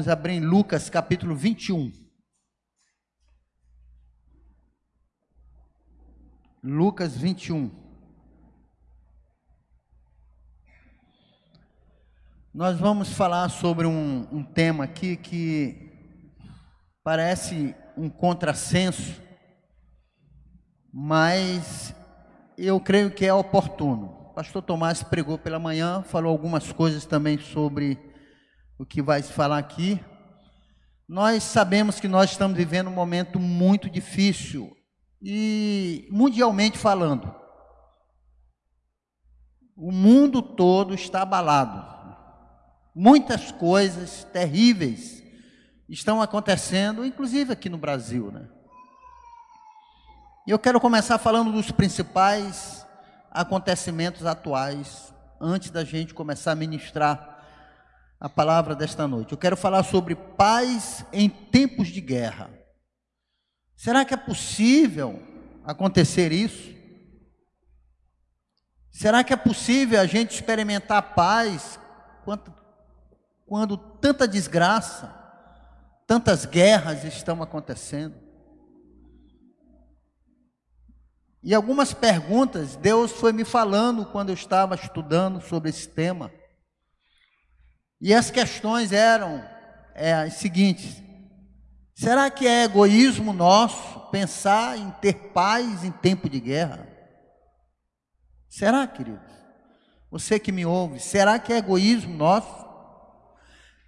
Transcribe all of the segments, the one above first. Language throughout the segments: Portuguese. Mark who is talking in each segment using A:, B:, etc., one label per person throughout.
A: Vamos abrir em Lucas capítulo 21. Lucas 21. Nós vamos falar sobre um, um tema aqui que parece um contrassenso, mas eu creio que é oportuno. Pastor Tomás pregou pela manhã, falou algumas coisas também sobre o que vai se falar aqui. Nós sabemos que nós estamos vivendo um momento muito difícil e mundialmente falando. O mundo todo está abalado. Muitas coisas terríveis estão acontecendo, inclusive aqui no Brasil, né? Eu quero começar falando dos principais acontecimentos atuais, antes da gente começar a ministrar a palavra desta noite. Eu quero falar sobre paz em tempos de guerra. Será que é possível acontecer isso? Será que é possível a gente experimentar paz quando, quando tanta desgraça, tantas guerras estão acontecendo? E algumas perguntas Deus foi me falando quando eu estava estudando sobre esse tema. E as questões eram é, as seguintes: será que é egoísmo nosso pensar em ter paz em tempo de guerra? Será, queridos? Você que me ouve, será que é egoísmo nosso?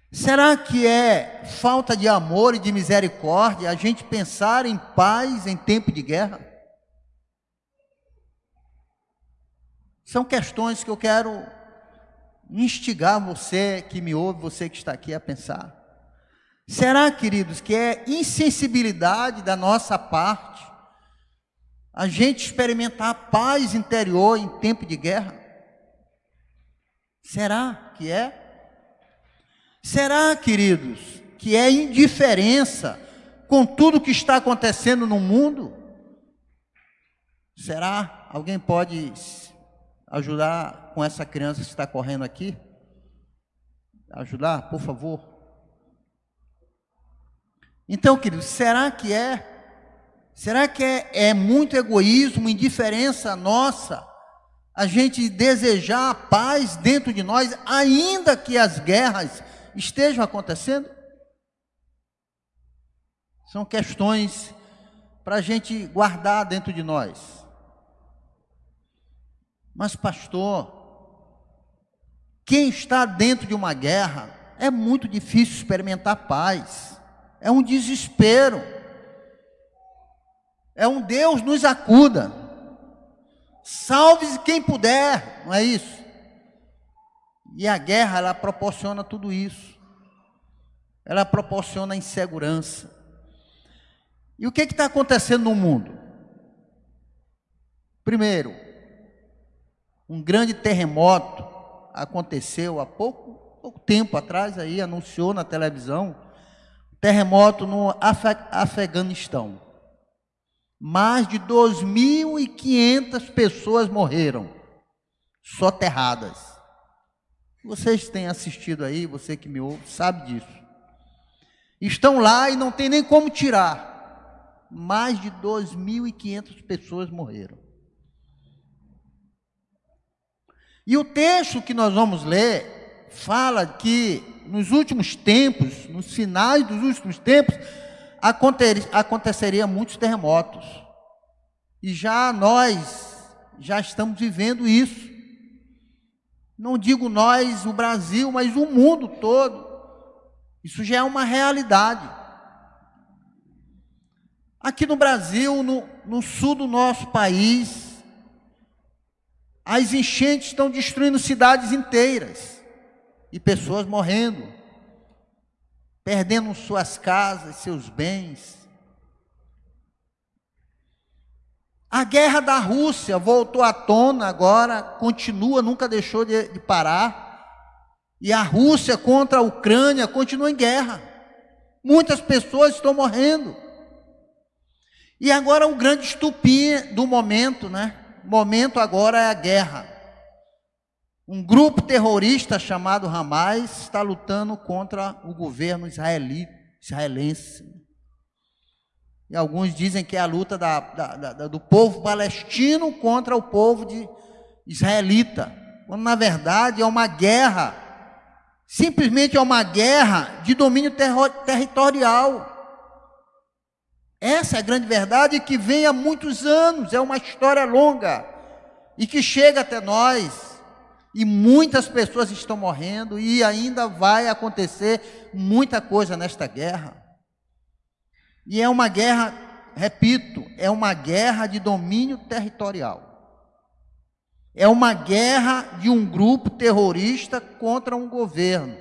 A: Será que é falta de amor e de misericórdia a gente pensar em paz em tempo de guerra? São questões que eu quero instigar você que me ouve, você que está aqui a pensar. Será, queridos, que é insensibilidade da nossa parte a gente experimentar paz interior em tempo de guerra? Será que é? Será, queridos, que é indiferença com tudo que está acontecendo no mundo? Será? Alguém pode ajudar com essa criança que está correndo aqui? Ajudar, por favor. Então, queridos, será que é? Será que é, é muito egoísmo, indiferença nossa, a gente desejar paz dentro de nós, ainda que as guerras estejam acontecendo? São questões para a gente guardar dentro de nós. Mas, pastor, quem está dentro de uma guerra é muito difícil experimentar paz, é um desespero, é um Deus nos acuda, salve-se quem puder, não é isso? E a guerra, ela proporciona tudo isso, ela proporciona insegurança. E o que está acontecendo no mundo? Primeiro, um grande terremoto aconteceu há pouco, pouco tempo atrás, aí anunciou na televisão, terremoto no Af Afeganistão. Mais de 2.500 pessoas morreram, soterradas. Vocês têm assistido aí, você que me ouve, sabe disso. Estão lá e não tem nem como tirar. Mais de 2.500 pessoas morreram. E o texto que nós vamos ler fala que nos últimos tempos, nos finais dos últimos tempos, aconteceria muitos terremotos. E já nós já estamos vivendo isso. Não digo nós, o Brasil, mas o mundo todo. Isso já é uma realidade. Aqui no Brasil, no, no sul do nosso país, as enchentes estão destruindo cidades inteiras e pessoas morrendo, perdendo suas casas, seus bens. A guerra da Rússia voltou à tona agora, continua, nunca deixou de, de parar. E a Rússia contra a Ucrânia continua em guerra. Muitas pessoas estão morrendo. E agora o grande estupim do momento, né? Momento agora é a guerra. Um grupo terrorista chamado Hamas está lutando contra o governo israelita, israelense. E alguns dizem que é a luta da, da, da, do povo palestino contra o povo de israelita, quando na verdade é uma guerra, simplesmente é uma guerra de domínio territorial. Essa é a grande verdade que vem há muitos anos, é uma história longa e que chega até nós. E muitas pessoas estão morrendo e ainda vai acontecer muita coisa nesta guerra. E é uma guerra, repito, é uma guerra de domínio territorial. É uma guerra de um grupo terrorista contra um governo.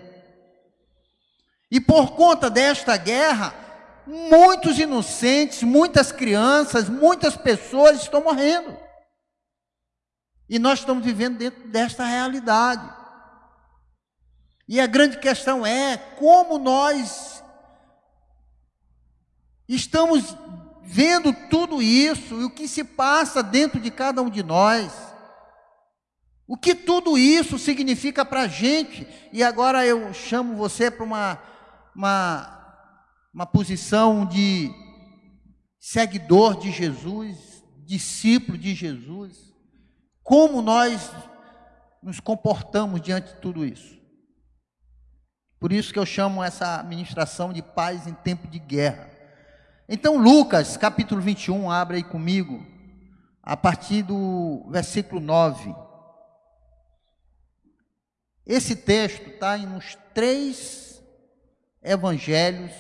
A: E por conta desta guerra, muitos inocentes, muitas crianças, muitas pessoas estão morrendo. E nós estamos vivendo dentro desta realidade. E a grande questão é como nós estamos vendo tudo isso e o que se passa dentro de cada um de nós. O que tudo isso significa para a gente? E agora eu chamo você para uma, uma, uma posição de seguidor de Jesus, discípulo de Jesus. Como nós nos comportamos diante de tudo isso? Por isso que eu chamo essa ministração de paz em tempo de guerra. Então, Lucas, capítulo 21, abre aí comigo, a partir do versículo 9. Esse texto está nos três evangelhos,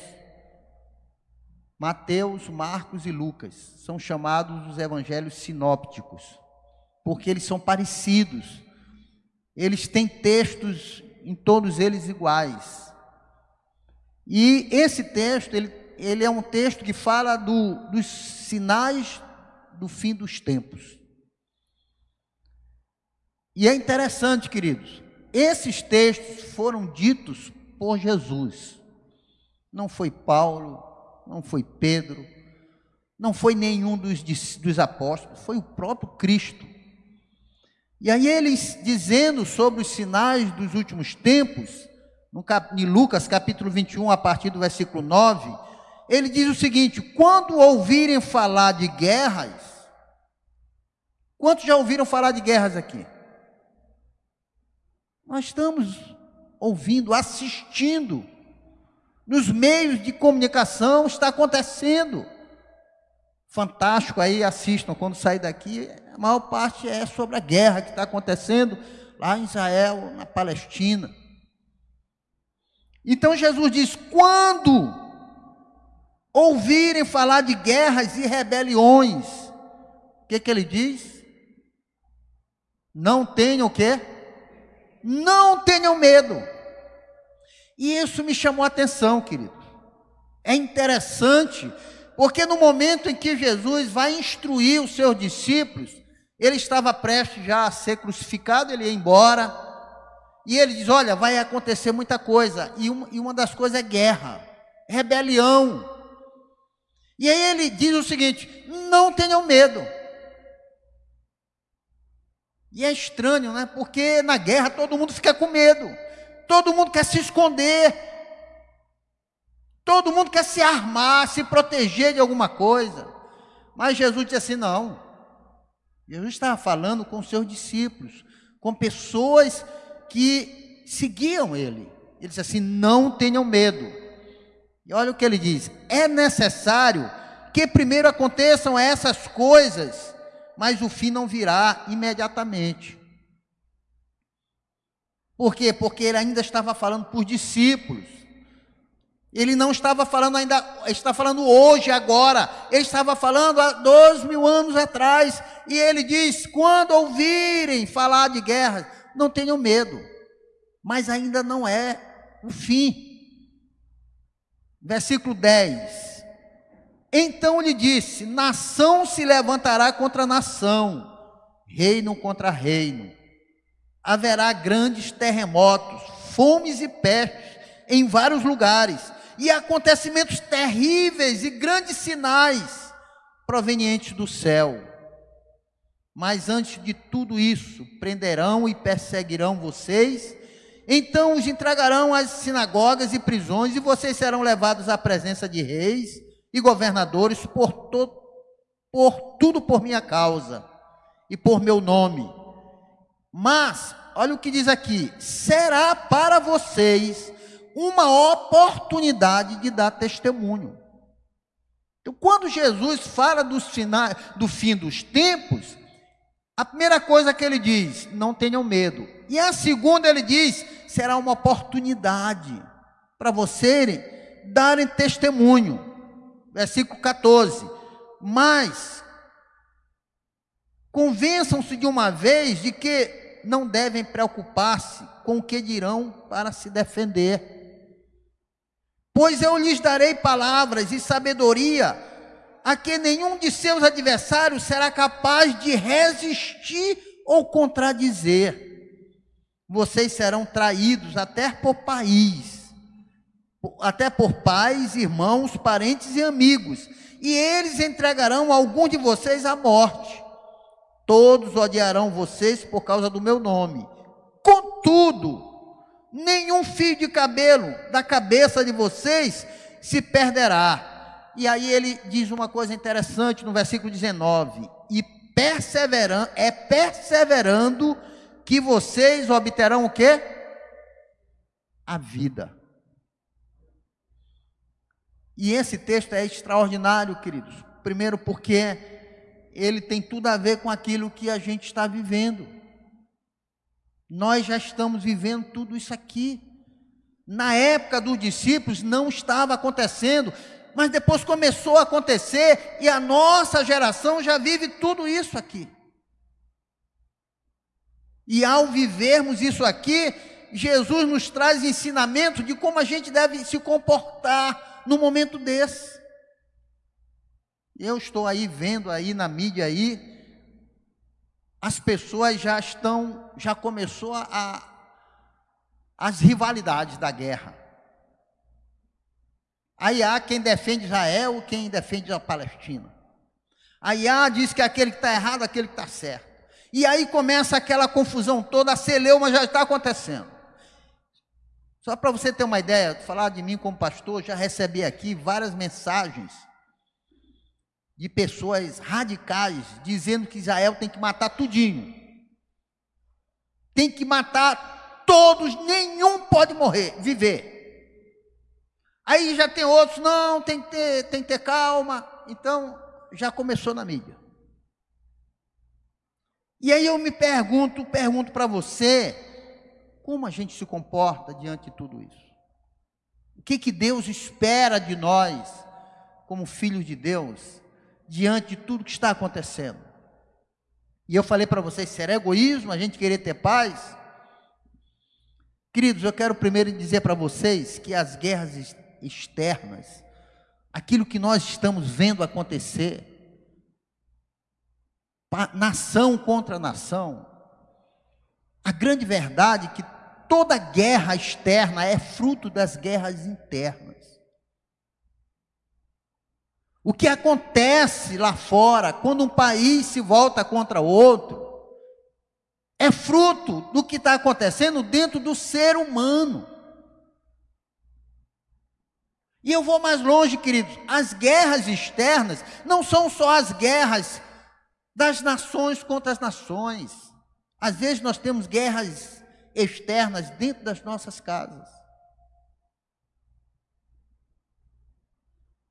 A: Mateus, Marcos e Lucas. São chamados os evangelhos sinópticos, porque eles são parecidos. Eles têm textos em todos eles iguais. E esse texto, ele, ele é um texto que fala do, dos sinais do fim dos tempos. E é interessante, queridos, esses textos foram ditos por Jesus. Não foi Paulo, não foi Pedro, não foi nenhum dos, dos apóstolos, foi o próprio Cristo. E aí eles dizendo sobre os sinais dos últimos tempos, no cap, em Lucas capítulo 21, a partir do versículo 9, ele diz o seguinte: quando ouvirem falar de guerras, quantos já ouviram falar de guerras aqui? Nós estamos ouvindo, assistindo. Nos meios de comunicação está acontecendo. Fantástico aí, assistam quando sair daqui. A maior parte é sobre a guerra que está acontecendo lá em Israel, na Palestina. Então Jesus diz: quando ouvirem falar de guerras e rebeliões, o que, que ele diz? Não tenham o quê? Não tenham medo. E isso me chamou a atenção, querido. É interessante, porque no momento em que Jesus vai instruir os seus discípulos, ele estava prestes já a ser crucificado, ele ia embora, e ele diz: Olha, vai acontecer muita coisa, e uma, e uma das coisas é guerra, rebelião. E aí ele diz o seguinte: Não tenham medo. E é estranho, né? Porque na guerra todo mundo fica com medo, todo mundo quer se esconder, todo mundo quer se armar, se proteger de alguma coisa. Mas Jesus disse assim: não. Jesus estava falando com seus discípulos, com pessoas que seguiam ele. Ele disse assim: não tenham medo. E olha o que ele diz: é necessário que primeiro aconteçam essas coisas mas o fim não virá imediatamente. Por quê? Porque ele ainda estava falando por discípulos. Ele não estava falando ainda, está falando hoje, agora. Ele estava falando há dois mil anos atrás. E ele diz: quando ouvirem falar de guerra, não tenham medo. Mas ainda não é o fim. Versículo 10. Então lhe disse: nação se levantará contra nação, reino contra reino. Haverá grandes terremotos, fomes e pestes em vários lugares, e acontecimentos terríveis e grandes sinais provenientes do céu. Mas antes de tudo isso, prenderão e perseguirão vocês, então os entregarão às sinagogas e prisões, e vocês serão levados à presença de reis e governadores por, por tudo por minha causa e por meu nome. Mas, olha o que diz aqui: será para vocês uma oportunidade de dar testemunho. Então, quando Jesus fala finais, do fim dos tempos, a primeira coisa que ele diz, não tenham medo. E a segunda ele diz, será uma oportunidade para vocês darem testemunho. Versículo 14. Mas convençam-se de uma vez de que não devem preocupar-se com o que dirão para se defender. Pois eu lhes darei palavras e sabedoria a que nenhum de seus adversários será capaz de resistir ou contradizer. Vocês serão traídos até por país, até por pais, irmãos, parentes e amigos, e eles entregarão algum de vocês à morte. Todos odiarão vocês por causa do meu nome. Contudo, nenhum fio de cabelo da cabeça de vocês se perderá e aí ele diz uma coisa interessante no versículo 19: E perseverando, é perseverando que vocês obterão o quê? A vida. E esse texto é extraordinário, queridos. Primeiro, porque ele tem tudo a ver com aquilo que a gente está vivendo. Nós já estamos vivendo tudo isso aqui. Na época dos discípulos não estava acontecendo mas depois começou a acontecer e a nossa geração já vive tudo isso aqui. E ao vivermos isso aqui, Jesus nos traz ensinamento de como a gente deve se comportar no momento desse. Eu estou aí vendo aí na mídia aí, as pessoas já estão, já começou a, as rivalidades da guerra. Aí há quem defende Israel, quem defende a Palestina. Aí há diz que aquele que está errado, aquele que está certo. E aí começa aquela confusão toda, a celeuma já está acontecendo. Só para você ter uma ideia, falar de mim como pastor, já recebi aqui várias mensagens de pessoas radicais dizendo que Israel tem que matar tudinho. Tem que matar todos, nenhum pode morrer, viver. Aí já tem outros, não, tem que ter, tem que ter calma. Então, já começou na mídia. E aí eu me pergunto, pergunto para você, como a gente se comporta diante de tudo isso? O que, que Deus espera de nós, como filhos de Deus, diante de tudo que está acontecendo? E eu falei para vocês, será egoísmo a gente querer ter paz? Queridos, eu quero primeiro dizer para vocês que as guerras externas, aquilo que nós estamos vendo acontecer, nação contra nação, a grande verdade é que toda guerra externa é fruto das guerras internas. O que acontece lá fora, quando um país se volta contra outro, é fruto do que está acontecendo dentro do ser humano. E eu vou mais longe, queridos. As guerras externas não são só as guerras das nações contra as nações. Às vezes nós temos guerras externas dentro das nossas casas.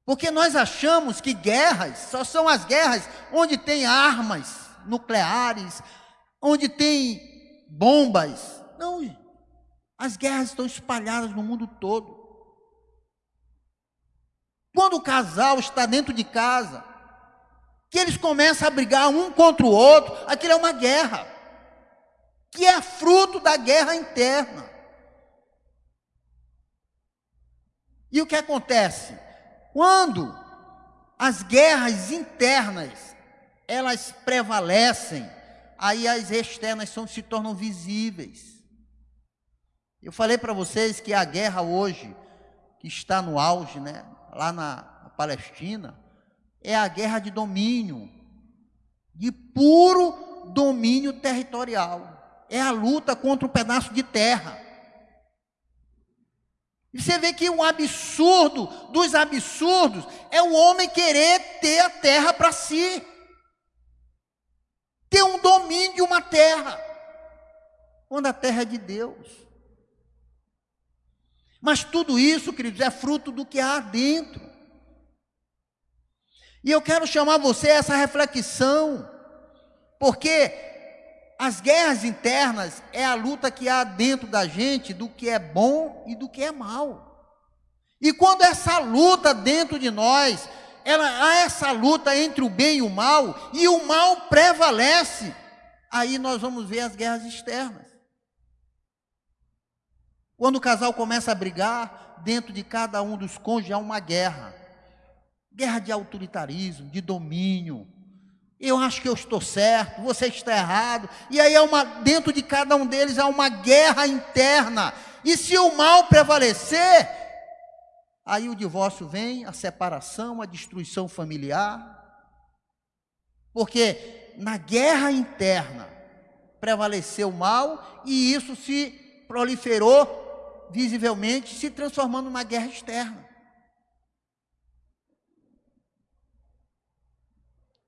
A: Porque nós achamos que guerras só são as guerras onde tem armas nucleares, onde tem bombas. Não, as guerras estão espalhadas no mundo todo. Quando o casal está dentro de casa, que eles começam a brigar um contra o outro, aquilo é uma guerra, que é fruto da guerra interna. E o que acontece? Quando as guerras internas elas prevalecem, aí as externas são, se tornam visíveis. Eu falei para vocês que a guerra hoje, que está no auge, né? lá na Palestina, é a guerra de domínio, de puro domínio territorial. É a luta contra um pedaço de terra. E você vê que um absurdo dos absurdos é o homem querer ter a terra para si. Ter um domínio de uma terra. Quando a terra é de Deus. Mas tudo isso, queridos, é fruto do que há dentro. E eu quero chamar você a essa reflexão, porque as guerras internas é a luta que há dentro da gente do que é bom e do que é mal. E quando essa luta dentro de nós, ela há essa luta entre o bem e o mal, e o mal prevalece, aí nós vamos ver as guerras externas. Quando o casal começa a brigar, dentro de cada um dos cônjuges há uma guerra. Guerra de autoritarismo, de domínio, eu acho que eu estou certo, você está errado. E aí é uma, dentro de cada um deles há uma guerra interna. E se o mal prevalecer, aí o divórcio vem, a separação, a destruição familiar. Porque na guerra interna prevaleceu o mal e isso se proliferou visivelmente, se transformando numa guerra externa.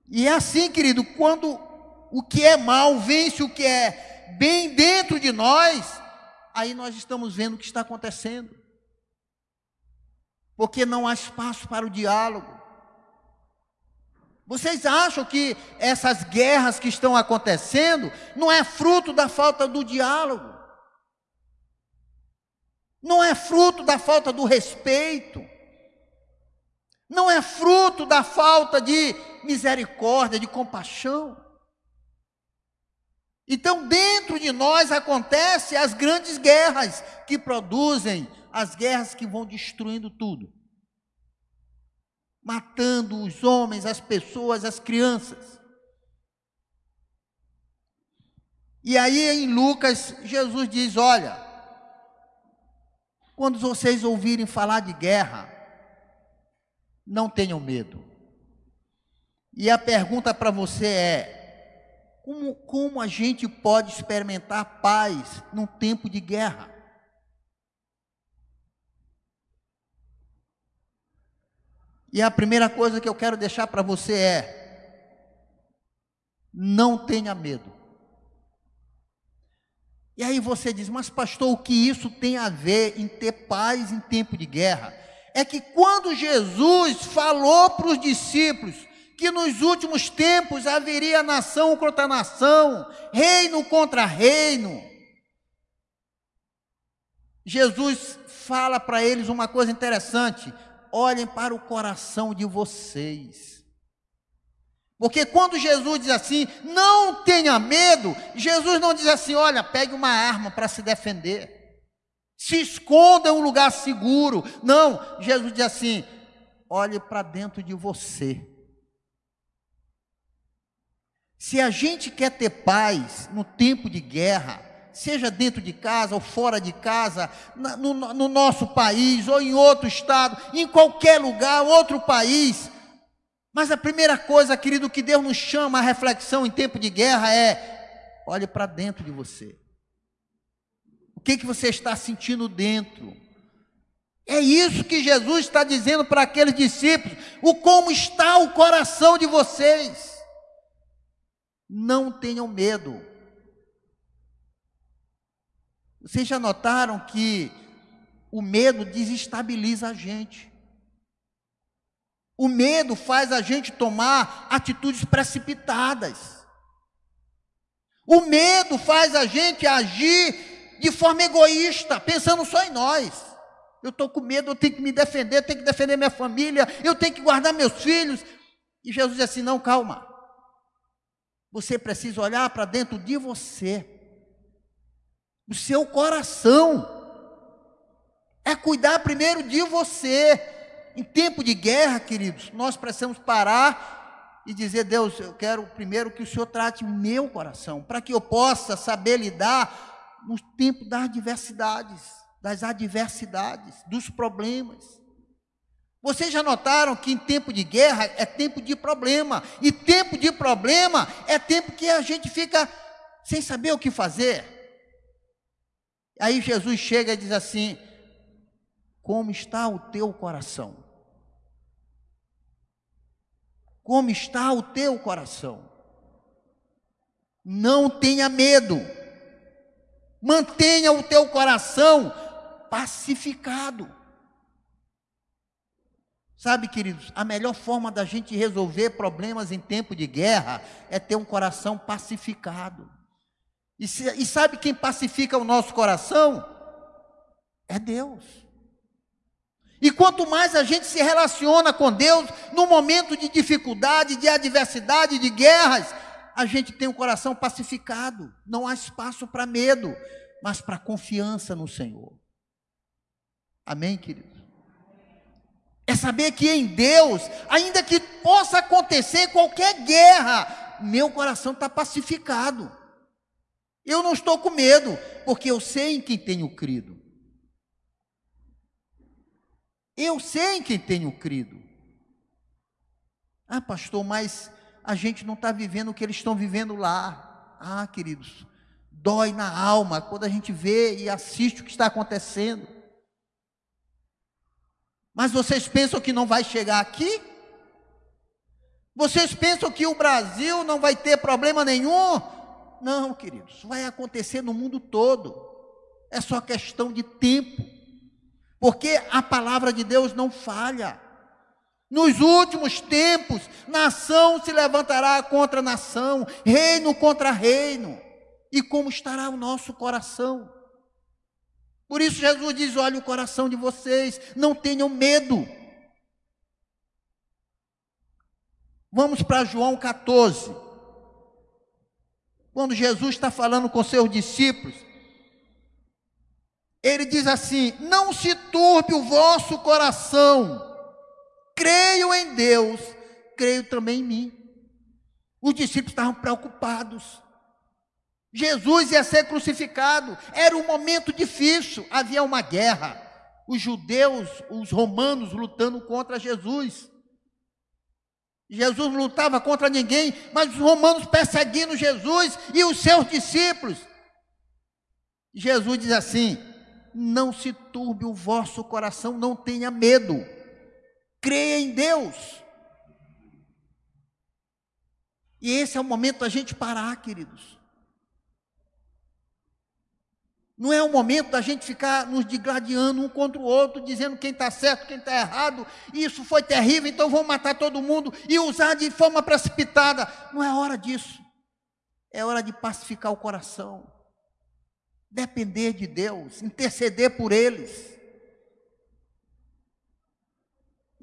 A: E é assim, querido, quando o que é mal vence o que é bem dentro de nós, aí nós estamos vendo o que está acontecendo. Porque não há espaço para o diálogo. Vocês acham que essas guerras que estão acontecendo não é fruto da falta do diálogo? Não é fruto da falta do respeito? Não é fruto da falta de misericórdia, de compaixão. Então, dentro de nós acontecem as grandes guerras que produzem as guerras que vão destruindo tudo. Matando os homens, as pessoas, as crianças. E aí em Lucas, Jesus diz: Olha, quando vocês ouvirem falar de guerra, não tenham medo. E a pergunta para você é: como, como a gente pode experimentar paz num tempo de guerra? E a primeira coisa que eu quero deixar para você é: não tenha medo. E aí você diz, mas pastor, o que isso tem a ver em ter paz em tempo de guerra? É que quando Jesus falou para os discípulos que nos últimos tempos haveria nação contra nação, reino contra reino. Jesus fala para eles uma coisa interessante: olhem para o coração de vocês. Porque quando Jesus diz assim, não tenha medo, Jesus não diz assim, olha, pegue uma arma para se defender, se esconda em um lugar seguro. Não, Jesus diz assim, olhe para dentro de você. Se a gente quer ter paz no tempo de guerra, seja dentro de casa ou fora de casa, no, no, nosso país ou em outro estado, em qualquer lugar, outro país. Mas a primeira coisa, querido, que Deus nos chama à reflexão em tempo de guerra é: olhe para dentro de você. Que, que você está sentindo dentro? É isso que Jesus está dizendo para aqueles discípulos: o como está o coração de vocês. Não tenham medo. Vocês já notaram que o medo desestabiliza a gente. O medo faz a gente tomar atitudes precipitadas. O medo faz a gente agir de forma egoísta, pensando só em nós. Eu estou com medo, eu tenho que me defender, eu tenho que defender minha família, eu tenho que guardar meus filhos. E Jesus diz assim: não, calma. Você precisa olhar para dentro de você, do seu coração. É cuidar primeiro de você. Em tempo de guerra, queridos, nós precisamos parar e dizer: Deus, eu quero primeiro que o Senhor trate meu coração, para que eu possa saber lidar no tempo das adversidades, das adversidades, dos problemas. Vocês já notaram que em tempo de guerra é tempo de problema, e tempo de problema é tempo que a gente fica sem saber o que fazer. Aí Jesus chega e diz assim: Como está o teu coração? Como está o teu coração? Não tenha medo, mantenha o teu coração pacificado. Sabe, queridos, a melhor forma da gente resolver problemas em tempo de guerra é ter um coração pacificado. E, se, e sabe quem pacifica o nosso coração? É Deus. E quanto mais a gente se relaciona com Deus, no momento de dificuldade, de adversidade, de guerras, a gente tem um coração pacificado. Não há espaço para medo, mas para confiança no Senhor. Amém, queridos? É saber que em Deus, ainda que possa acontecer qualquer guerra, meu coração está pacificado. Eu não estou com medo, porque eu sei em quem tenho crido. Eu sei em quem tenho crido. Ah, pastor, mas a gente não está vivendo o que eles estão vivendo lá. Ah, queridos, dói na alma quando a gente vê e assiste o que está acontecendo. Mas vocês pensam que não vai chegar aqui? Vocês pensam que o Brasil não vai ter problema nenhum? Não, queridos, vai acontecer no mundo todo. É só questão de tempo. Porque a palavra de Deus não falha. Nos últimos tempos, nação se levantará contra nação, reino contra reino. E como estará o nosso coração? Por isso Jesus diz: olha o coração de vocês, não tenham medo. Vamos para João 14. Quando Jesus está falando com seus discípulos, ele diz assim: Não se turbe o vosso coração, creio em Deus, creio também em mim. Os discípulos estavam preocupados. Jesus ia ser crucificado, era um momento difícil, havia uma guerra. Os judeus, os romanos lutando contra Jesus. Jesus não lutava contra ninguém, mas os romanos perseguindo Jesus e os seus discípulos. Jesus diz assim: Não se turbe o vosso coração, não tenha medo, creia em Deus. E esse é o momento da gente parar, queridos. Não é o momento da gente ficar nos digladiando um contra o outro, dizendo quem está certo, quem está errado. Isso foi terrível, então vamos matar todo mundo e usar de forma precipitada. Não é hora disso. É hora de pacificar o coração, depender de Deus, interceder por eles.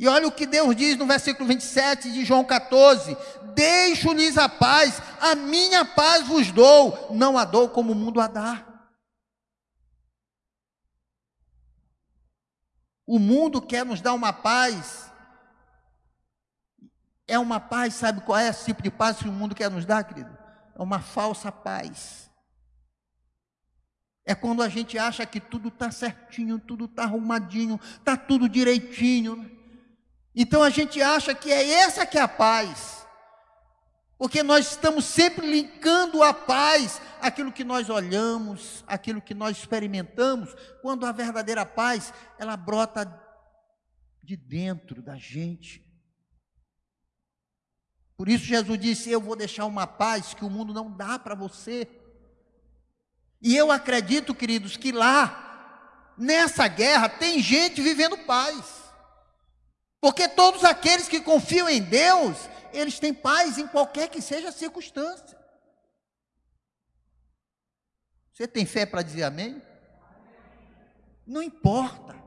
A: E olha o que Deus diz no versículo 27 de João 14: Deixo-lhes a paz, a minha paz vos dou, não a dou como o mundo a dá. O mundo quer nos dar uma paz. É uma paz, sabe qual é esse tipo de paz que o mundo quer nos dar, querido? É uma falsa paz. É quando a gente acha que tudo está certinho, tudo está arrumadinho, está tudo direitinho. Então a gente acha que é essa que é a paz. Porque nós estamos sempre linkando a paz àquilo que nós olhamos, aquilo que nós experimentamos, quando a verdadeira paz, ela brota de dentro da gente. Por isso Jesus disse: Eu vou deixar uma paz que o mundo não dá para você. E eu acredito, queridos, que lá, nessa guerra, tem gente vivendo paz. Porque todos aqueles que confiam em Deus, eles têm paz em qualquer que seja a circunstância. Você tem fé para dizer amém? Não importa.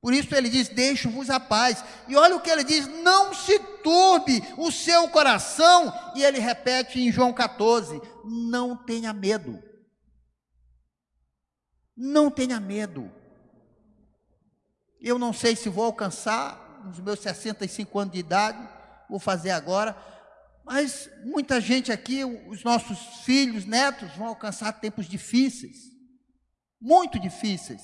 A: Por isso ele diz: Deixo-vos a paz. E olha o que ele diz: Não se turbe o seu coração. E ele repete em João 14: Não tenha medo. Não tenha medo. Eu não sei se vou alcançar nos meus 65 anos de idade, vou fazer agora, mas muita gente aqui, os nossos filhos, netos, vão alcançar tempos difíceis, muito difíceis.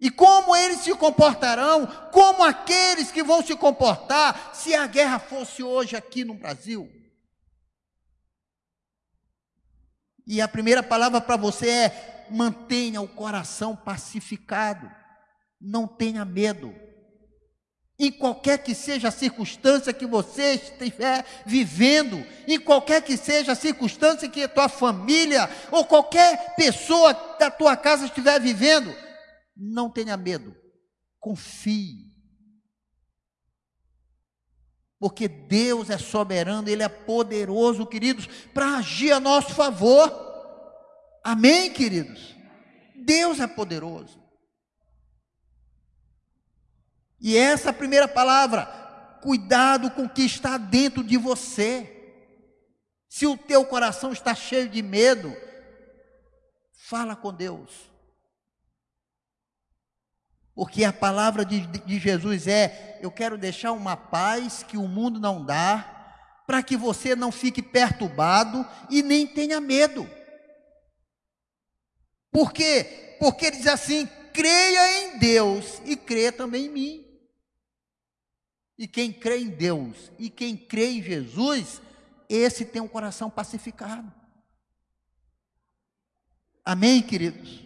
A: E como eles se comportarão, como aqueles que vão se comportar se a guerra fosse hoje aqui no Brasil. E a primeira palavra para você é: mantenha o coração pacificado, não tenha medo. Em qualquer que seja a circunstância que você estiver vivendo, em qualquer que seja a circunstância que a tua família ou qualquer pessoa da tua casa estiver vivendo, não tenha medo, confie. Porque Deus é soberano, Ele é poderoso, queridos, para agir a nosso favor. Amém, queridos? Deus é poderoso. E essa primeira palavra, cuidado com o que está dentro de você. Se o teu coração está cheio de medo, fala com Deus. Porque a palavra de, de Jesus é: eu quero deixar uma paz que o mundo não dá, para que você não fique perturbado e nem tenha medo. Por quê? Porque ele diz assim: creia em Deus e creia também em mim. E quem crê em Deus e quem crê em Jesus, esse tem um coração pacificado. Amém, queridos?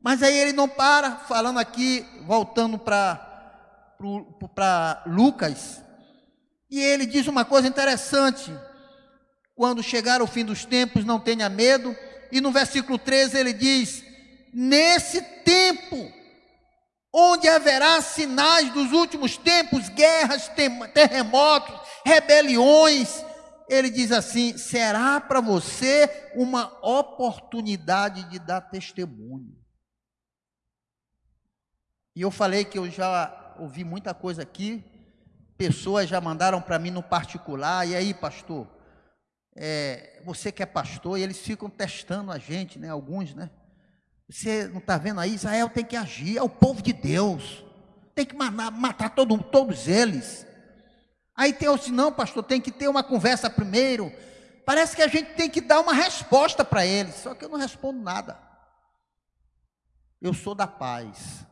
A: Mas aí ele não para, falando aqui, voltando para Lucas, e ele diz uma coisa interessante. Quando chegar o fim dos tempos, não tenha medo. E no versículo 13 ele diz: Nesse tempo onde haverá sinais dos últimos tempos, guerras, terremotos, rebeliões. Ele diz assim: será para você uma oportunidade de dar testemunho. E eu falei que eu já ouvi muita coisa aqui, pessoas já mandaram para mim no particular, e aí, pastor, é, você que é pastor, e eles ficam testando a gente, né? Alguns, né? Você não está vendo aí? Israel tem que agir, é o povo de Deus. Tem que matar, matar todo, todos eles. Aí tem assim, não, pastor, tem que ter uma conversa primeiro. Parece que a gente tem que dar uma resposta para eles. Só que eu não respondo nada. Eu sou da paz.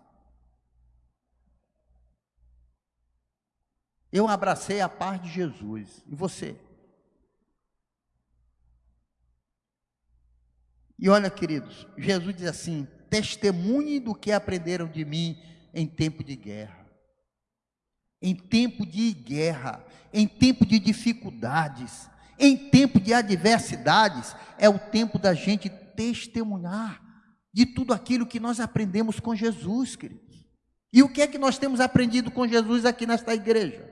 A: Eu abracei a paz de Jesus. E você? E olha, queridos, Jesus diz assim: testemunhe do que aprenderam de mim em tempo de guerra. Em tempo de guerra, em tempo de dificuldades, em tempo de adversidades, é o tempo da gente testemunhar de tudo aquilo que nós aprendemos com Jesus, queridos. E o que é que nós temos aprendido com Jesus aqui nesta igreja?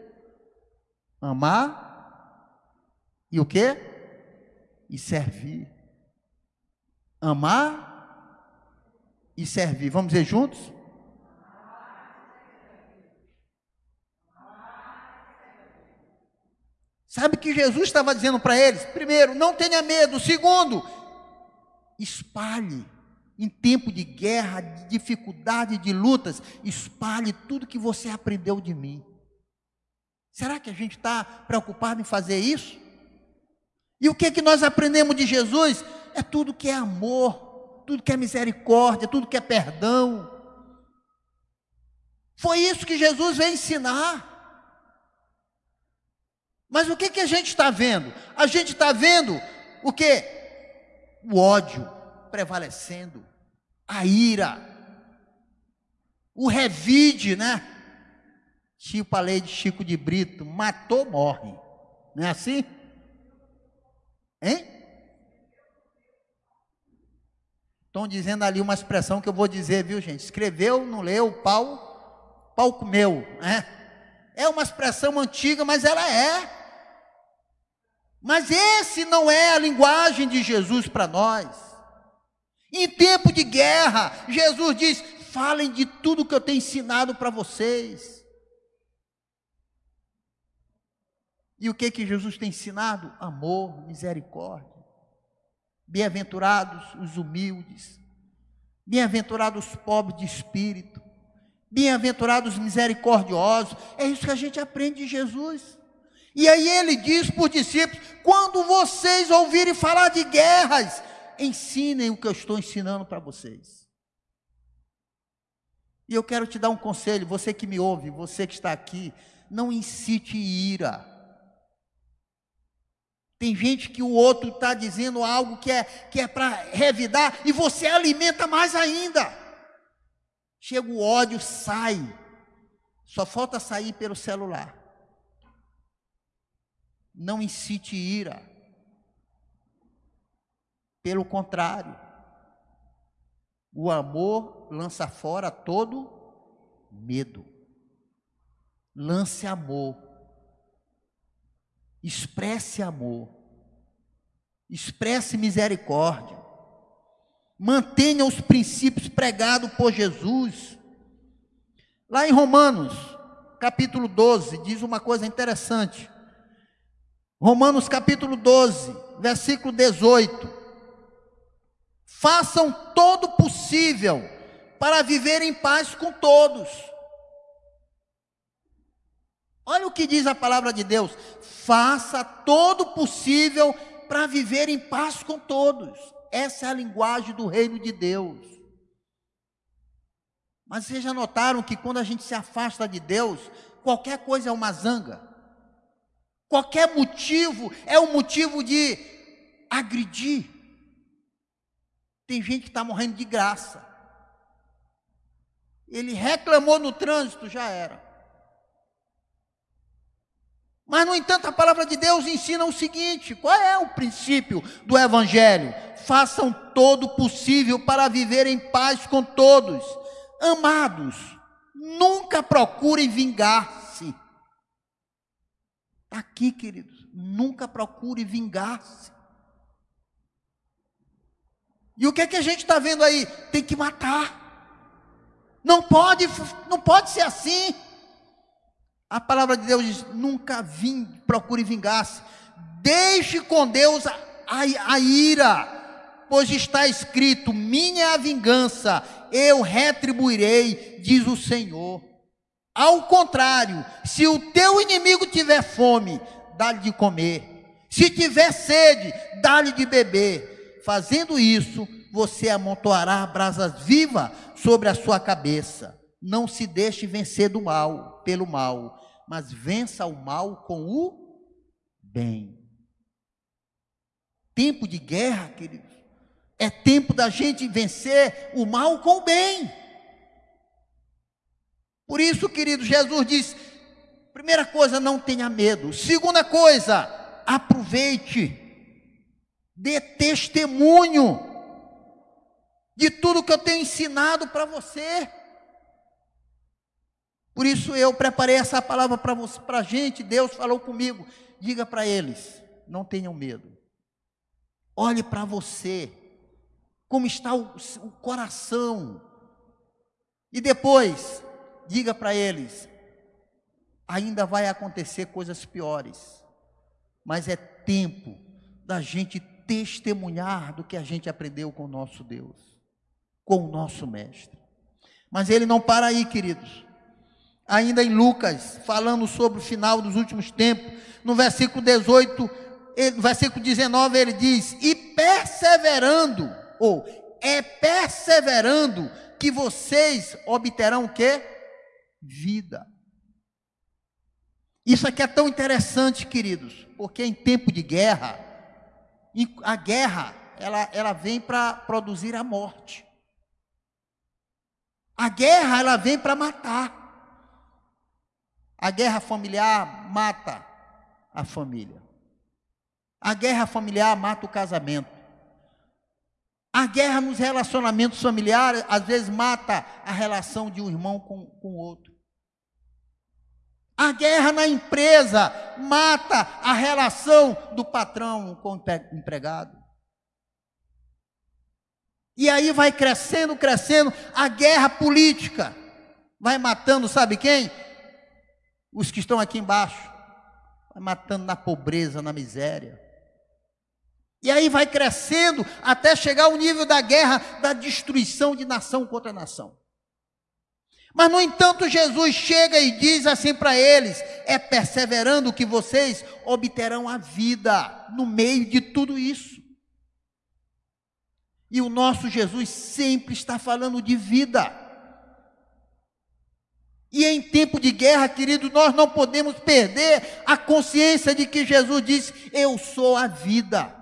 A: Amar e o que? E servir amar e servir. Vamos dizer juntos? Sabe que Jesus estava dizendo para eles? Primeiro, não tenha medo. Segundo, espalhe. Em tempo de guerra, de dificuldade, de lutas, espalhe tudo que você aprendeu de mim. Será que a gente está preocupado em fazer isso? E o que, que nós aprendemos de Jesus? É tudo que é amor, tudo que é misericórdia, tudo que é perdão. Foi isso que Jesus veio ensinar. Mas o que, que a gente está vendo? A gente está vendo o que? O ódio prevalecendo, a ira, o revide, né? Tipo a lei de Chico de Brito, matou, morre. Não é assim? Hein? Estão dizendo ali uma expressão que eu vou dizer, viu, gente? Escreveu, não leu, pau, pau comeu, né? É uma expressão antiga, mas ela é. Mas esse não é a linguagem de Jesus para nós. Em tempo de guerra, Jesus diz: falem de tudo que eu tenho ensinado para vocês. E o que que Jesus tem ensinado? Amor, misericórdia. Bem-aventurados os humildes, bem-aventurados os pobres de espírito, bem-aventurados os misericordiosos. É isso que a gente aprende de Jesus. E aí ele diz para os discípulos: quando vocês ouvirem falar de guerras, ensinem o que eu estou ensinando para vocês. E eu quero te dar um conselho, você que me ouve, você que está aqui, não incite ira. Tem gente que o outro está dizendo algo que é, que é para revidar e você alimenta mais ainda. Chega o ódio, sai. Só falta sair pelo celular. Não incite ira. Pelo contrário, o amor lança fora todo medo. Lance amor. Expresse amor. Expresse misericórdia. Mantenha os princípios pregados por Jesus. Lá em Romanos, capítulo 12, diz uma coisa interessante. Romanos capítulo 12, versículo 18. Façam todo possível para viver em paz com todos. Olha o que diz a palavra de Deus: faça todo possível para viver em paz com todos. Essa é a linguagem do reino de Deus. Mas vocês já notaram que quando a gente se afasta de Deus, qualquer coisa é uma zanga. Qualquer motivo é um motivo de agredir. Tem gente que está morrendo de graça. Ele reclamou no trânsito, já era. Mas, no entanto, a palavra de Deus ensina o seguinte: qual é o princípio do Evangelho? Façam todo o possível para viver em paz com todos. Amados, nunca procurem vingar-se. Está aqui, queridos. Nunca procure vingar-se. E o que é que a gente está vendo aí? Tem que matar. Não pode, não pode ser assim. A palavra de Deus diz: nunca vim, procure vingar-se. Deixe com Deus a, a, a ira, pois está escrito: minha é a vingança, eu retribuirei, diz o Senhor. Ao contrário, se o teu inimigo tiver fome, dá-lhe de comer. Se tiver sede, dá-lhe de beber. Fazendo isso, você amontoará brasas vivas sobre a sua cabeça. Não se deixe vencer do mal, pelo mal, mas vença o mal com o bem. Tempo de guerra, queridos, é tempo da gente vencer o mal com o bem. Por isso, querido, Jesus diz: primeira coisa, não tenha medo. Segunda coisa, aproveite, dê testemunho de tudo que eu tenho ensinado para você. Por isso eu preparei essa palavra para a gente. Deus falou comigo. Diga para eles: não tenham medo. Olhe para você, como está o, o coração. E depois, diga para eles: ainda vai acontecer coisas piores, mas é tempo da gente testemunhar do que a gente aprendeu com o nosso Deus com o nosso mestre. Mas ele não para aí, queridos. Ainda em Lucas, falando sobre o final dos últimos tempos, no versículo 18, no versículo 19, ele diz: E perseverando, ou é perseverando que vocês obterão o quê? Vida. Isso aqui é tão interessante, queridos, porque em tempo de guerra, a guerra, ela, ela vem para produzir a morte. A guerra, ela vem para matar. A guerra familiar mata a família. A guerra familiar mata o casamento. A guerra nos relacionamentos familiares, às vezes, mata a relação de um irmão com o outro. A guerra na empresa mata a relação do patrão com o empregado. E aí vai crescendo, crescendo a guerra política. Vai matando, sabe quem? Os que estão aqui embaixo. Vai matando na pobreza, na miséria. E aí vai crescendo até chegar ao nível da guerra, da destruição de nação contra nação. Mas, no entanto, Jesus chega e diz assim para eles: é perseverando que vocês obterão a vida no meio de tudo isso. E o nosso Jesus sempre está falando de vida. Em tempo de guerra, querido, nós não podemos perder a consciência de que Jesus disse: Eu sou a vida.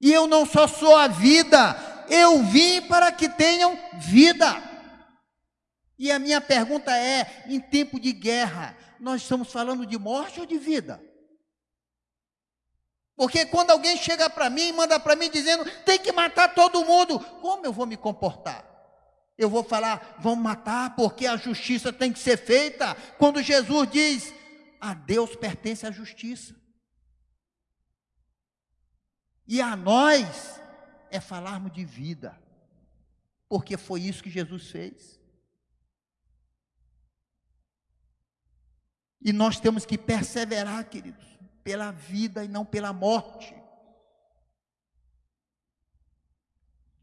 A: E eu não só sou a vida, eu vim para que tenham vida. E a minha pergunta é: em tempo de guerra, nós estamos falando de morte ou de vida? Porque quando alguém chega para mim e manda para mim dizendo tem que matar todo mundo, como eu vou me comportar? Eu vou falar, vamos matar porque a justiça tem que ser feita. Quando Jesus diz, a Deus pertence a justiça. E a nós é falarmos de vida, porque foi isso que Jesus fez. E nós temos que perseverar, queridos, pela vida e não pela morte.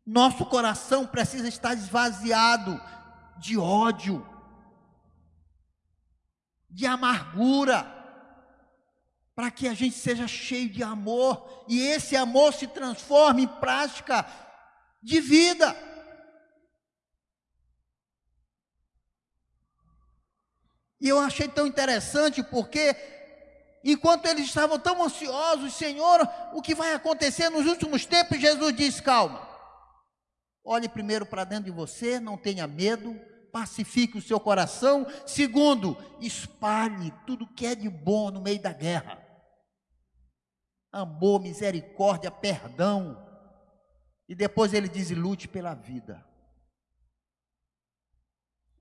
A: Nosso coração precisa estar esvaziado de ódio, de amargura, para que a gente seja cheio de amor e esse amor se transforme em prática de vida. E eu achei tão interessante porque, enquanto eles estavam tão ansiosos, Senhor, o que vai acontecer nos últimos tempos? Jesus disse: calma, olhe primeiro para dentro de você, não tenha medo, pacifique o seu coração. Segundo, espalhe tudo que é de bom no meio da guerra amor, misericórdia, perdão. E depois ele diz: lute pela vida.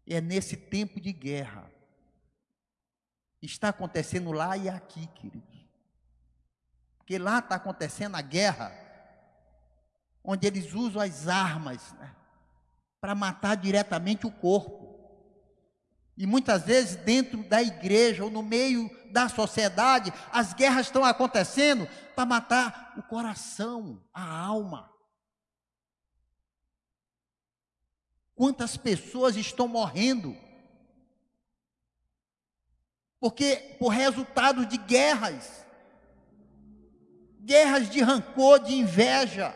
A: É nesse tempo de guerra. Está acontecendo lá e aqui, queridos. Porque lá está acontecendo a guerra, onde eles usam as armas né, para matar diretamente o corpo. E muitas vezes dentro da igreja ou no meio da sociedade, as guerras estão acontecendo para matar o coração, a alma. Quantas pessoas estão morrendo? Porque por resultado de guerras, guerras de rancor, de inveja.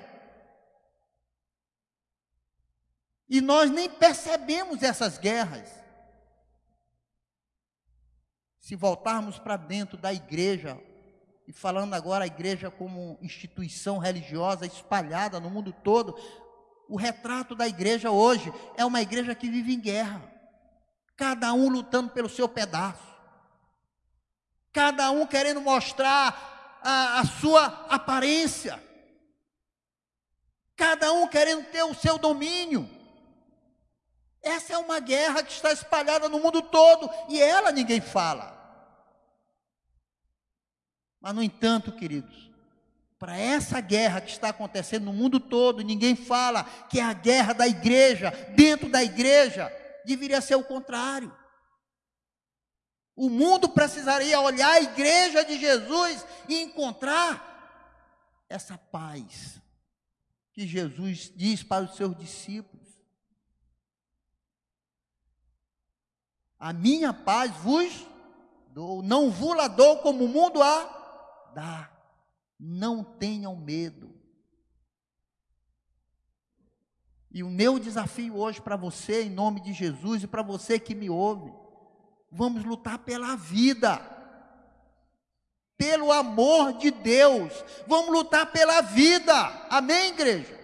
A: E nós nem percebemos essas guerras. Se voltarmos para dentro da igreja, e falando agora a igreja como instituição religiosa espalhada no mundo todo, o retrato da igreja hoje é uma igreja que vive em guerra, cada um lutando pelo seu pedaço, cada um querendo mostrar a, a sua aparência, cada um querendo ter o seu domínio. Essa é uma guerra que está espalhada no mundo todo e ela ninguém fala. Mas, no entanto, queridos, para essa guerra que está acontecendo no mundo todo, ninguém fala que é a guerra da igreja, dentro da igreja, deveria ser o contrário. O mundo precisaria olhar a igreja de Jesus e encontrar essa paz que Jesus diz para os seus discípulos. A minha paz vos dou, não vos la dou como o mundo a dá. Não tenham medo. E o meu desafio hoje para você, em nome de Jesus, e para você que me ouve, vamos lutar pela vida, pelo amor de Deus, vamos lutar pela vida, amém, igreja?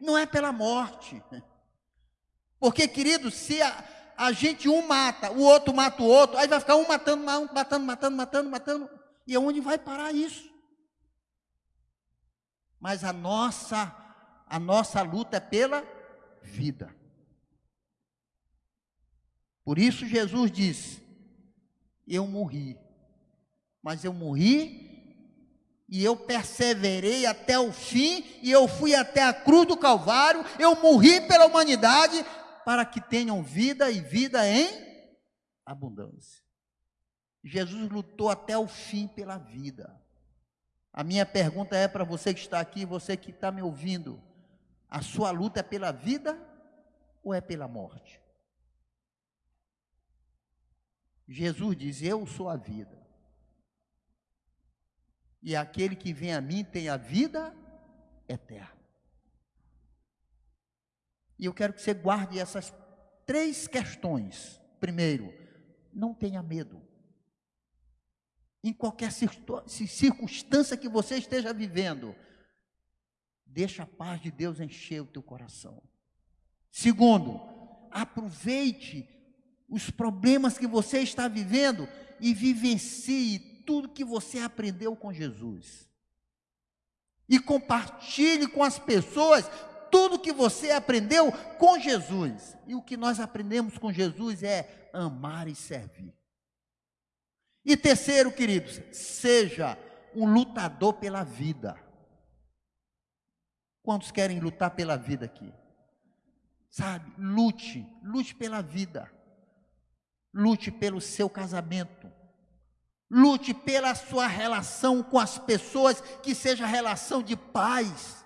A: Não é pela morte, porque, querido, se a, a gente um mata, o outro mata o outro, aí vai ficar um matando, um matando, matando, matando, matando, e aonde vai parar isso? Mas a nossa a nossa luta é pela vida. Por isso Jesus disse: Eu morri, mas eu morri e eu perseverei até o fim, e eu fui até a cruz do Calvário, eu morri pela humanidade para que tenham vida e vida em abundância. Jesus lutou até o fim pela vida. A minha pergunta é para você que está aqui, você que está me ouvindo: a sua luta é pela vida ou é pela morte? Jesus diz: Eu sou a vida. E aquele que vem a mim tem a vida eterna. E eu quero que você guarde essas três questões. Primeiro, não tenha medo. Em qualquer circunstância que você esteja vivendo, deixa a paz de Deus encher o teu coração. Segundo, aproveite os problemas que você está vivendo e vivencie tudo que você aprendeu com Jesus. E compartilhe com as pessoas tudo que você aprendeu com Jesus. E o que nós aprendemos com Jesus é amar e servir. E terceiro, queridos, seja um lutador pela vida. Quantos querem lutar pela vida aqui? Sabe, lute, lute pela vida. Lute pelo seu casamento. Lute pela sua relação com as pessoas, que seja relação de paz.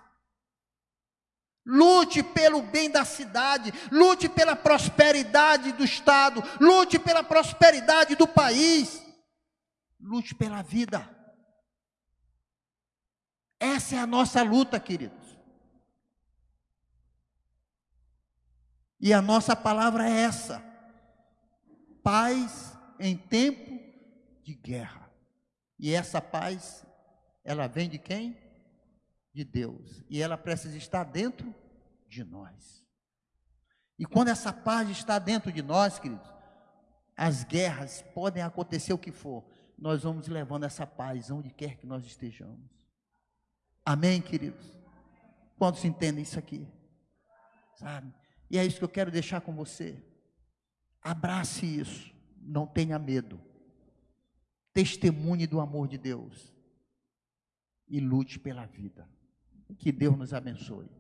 A: Lute pelo bem da cidade, lute pela prosperidade do Estado, lute pela prosperidade do país, lute pela vida. Essa é a nossa luta, queridos. E a nossa palavra é essa: paz em tempo de guerra. E essa paz, ela vem de quem? De Deus. E ela precisa estar dentro de nós. E quando essa paz está dentro de nós, queridos, as guerras podem acontecer o que for, nós vamos levando essa paz onde quer que nós estejamos. Amém, queridos? Quantos entendem isso aqui? Sabe? E é isso que eu quero deixar com você. Abrace isso, não tenha medo. Testemunhe do amor de Deus e lute pela vida. Que Deus nos abençoe.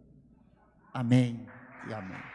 A: Amém e amém.